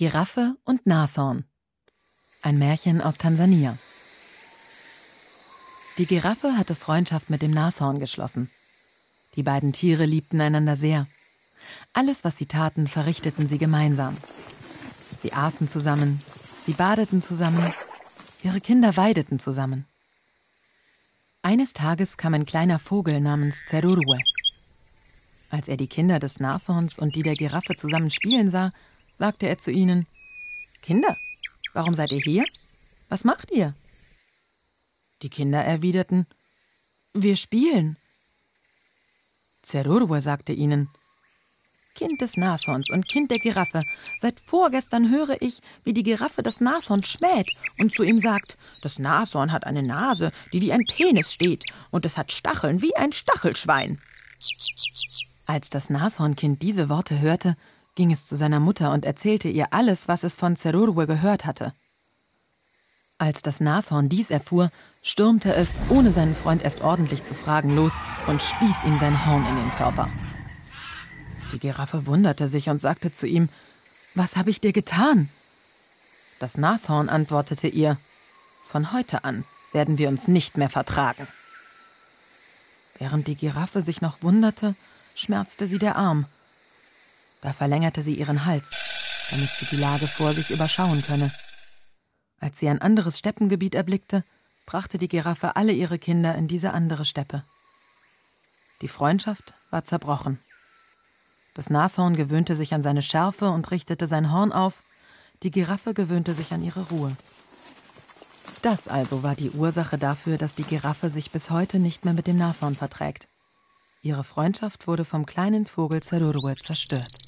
Giraffe und Nashorn. Ein Märchen aus Tansania. Die Giraffe hatte Freundschaft mit dem Nashorn geschlossen. Die beiden Tiere liebten einander sehr. Alles, was sie taten, verrichteten sie gemeinsam. Sie aßen zusammen, sie badeten zusammen, ihre Kinder weideten zusammen. Eines Tages kam ein kleiner Vogel namens Zerurwe. Als er die Kinder des Nashorns und die der Giraffe zusammen spielen sah, sagte er zu ihnen Kinder, warum seid ihr hier? Was macht ihr? Die Kinder erwiderten Wir spielen. Zerurwe sagte ihnen Kind des Nashorns und Kind der Giraffe, seit vorgestern höre ich, wie die Giraffe das Nashorn schmäht und zu ihm sagt, das Nashorn hat eine Nase, die wie ein Penis steht, und es hat Stacheln wie ein Stachelschwein. Als das Nashornkind diese Worte hörte, ging es zu seiner Mutter und erzählte ihr alles, was es von Zerurwe gehört hatte. Als das Nashorn dies erfuhr, stürmte es, ohne seinen Freund erst ordentlich zu fragen, los und stieß ihm sein Horn in den Körper. Die Giraffe wunderte sich und sagte zu ihm Was habe ich dir getan? Das Nashorn antwortete ihr Von heute an werden wir uns nicht mehr vertragen. Während die Giraffe sich noch wunderte, schmerzte sie der Arm. Da verlängerte sie ihren Hals, damit sie die Lage vor sich überschauen könne. Als sie ein anderes Steppengebiet erblickte, brachte die Giraffe alle ihre Kinder in diese andere Steppe. Die Freundschaft war zerbrochen. Das Nashorn gewöhnte sich an seine Schärfe und richtete sein Horn auf, die Giraffe gewöhnte sich an ihre Ruhe. Das also war die Ursache dafür, dass die Giraffe sich bis heute nicht mehr mit dem Nashorn verträgt. Ihre Freundschaft wurde vom kleinen Vogel Zerurwe zerstört.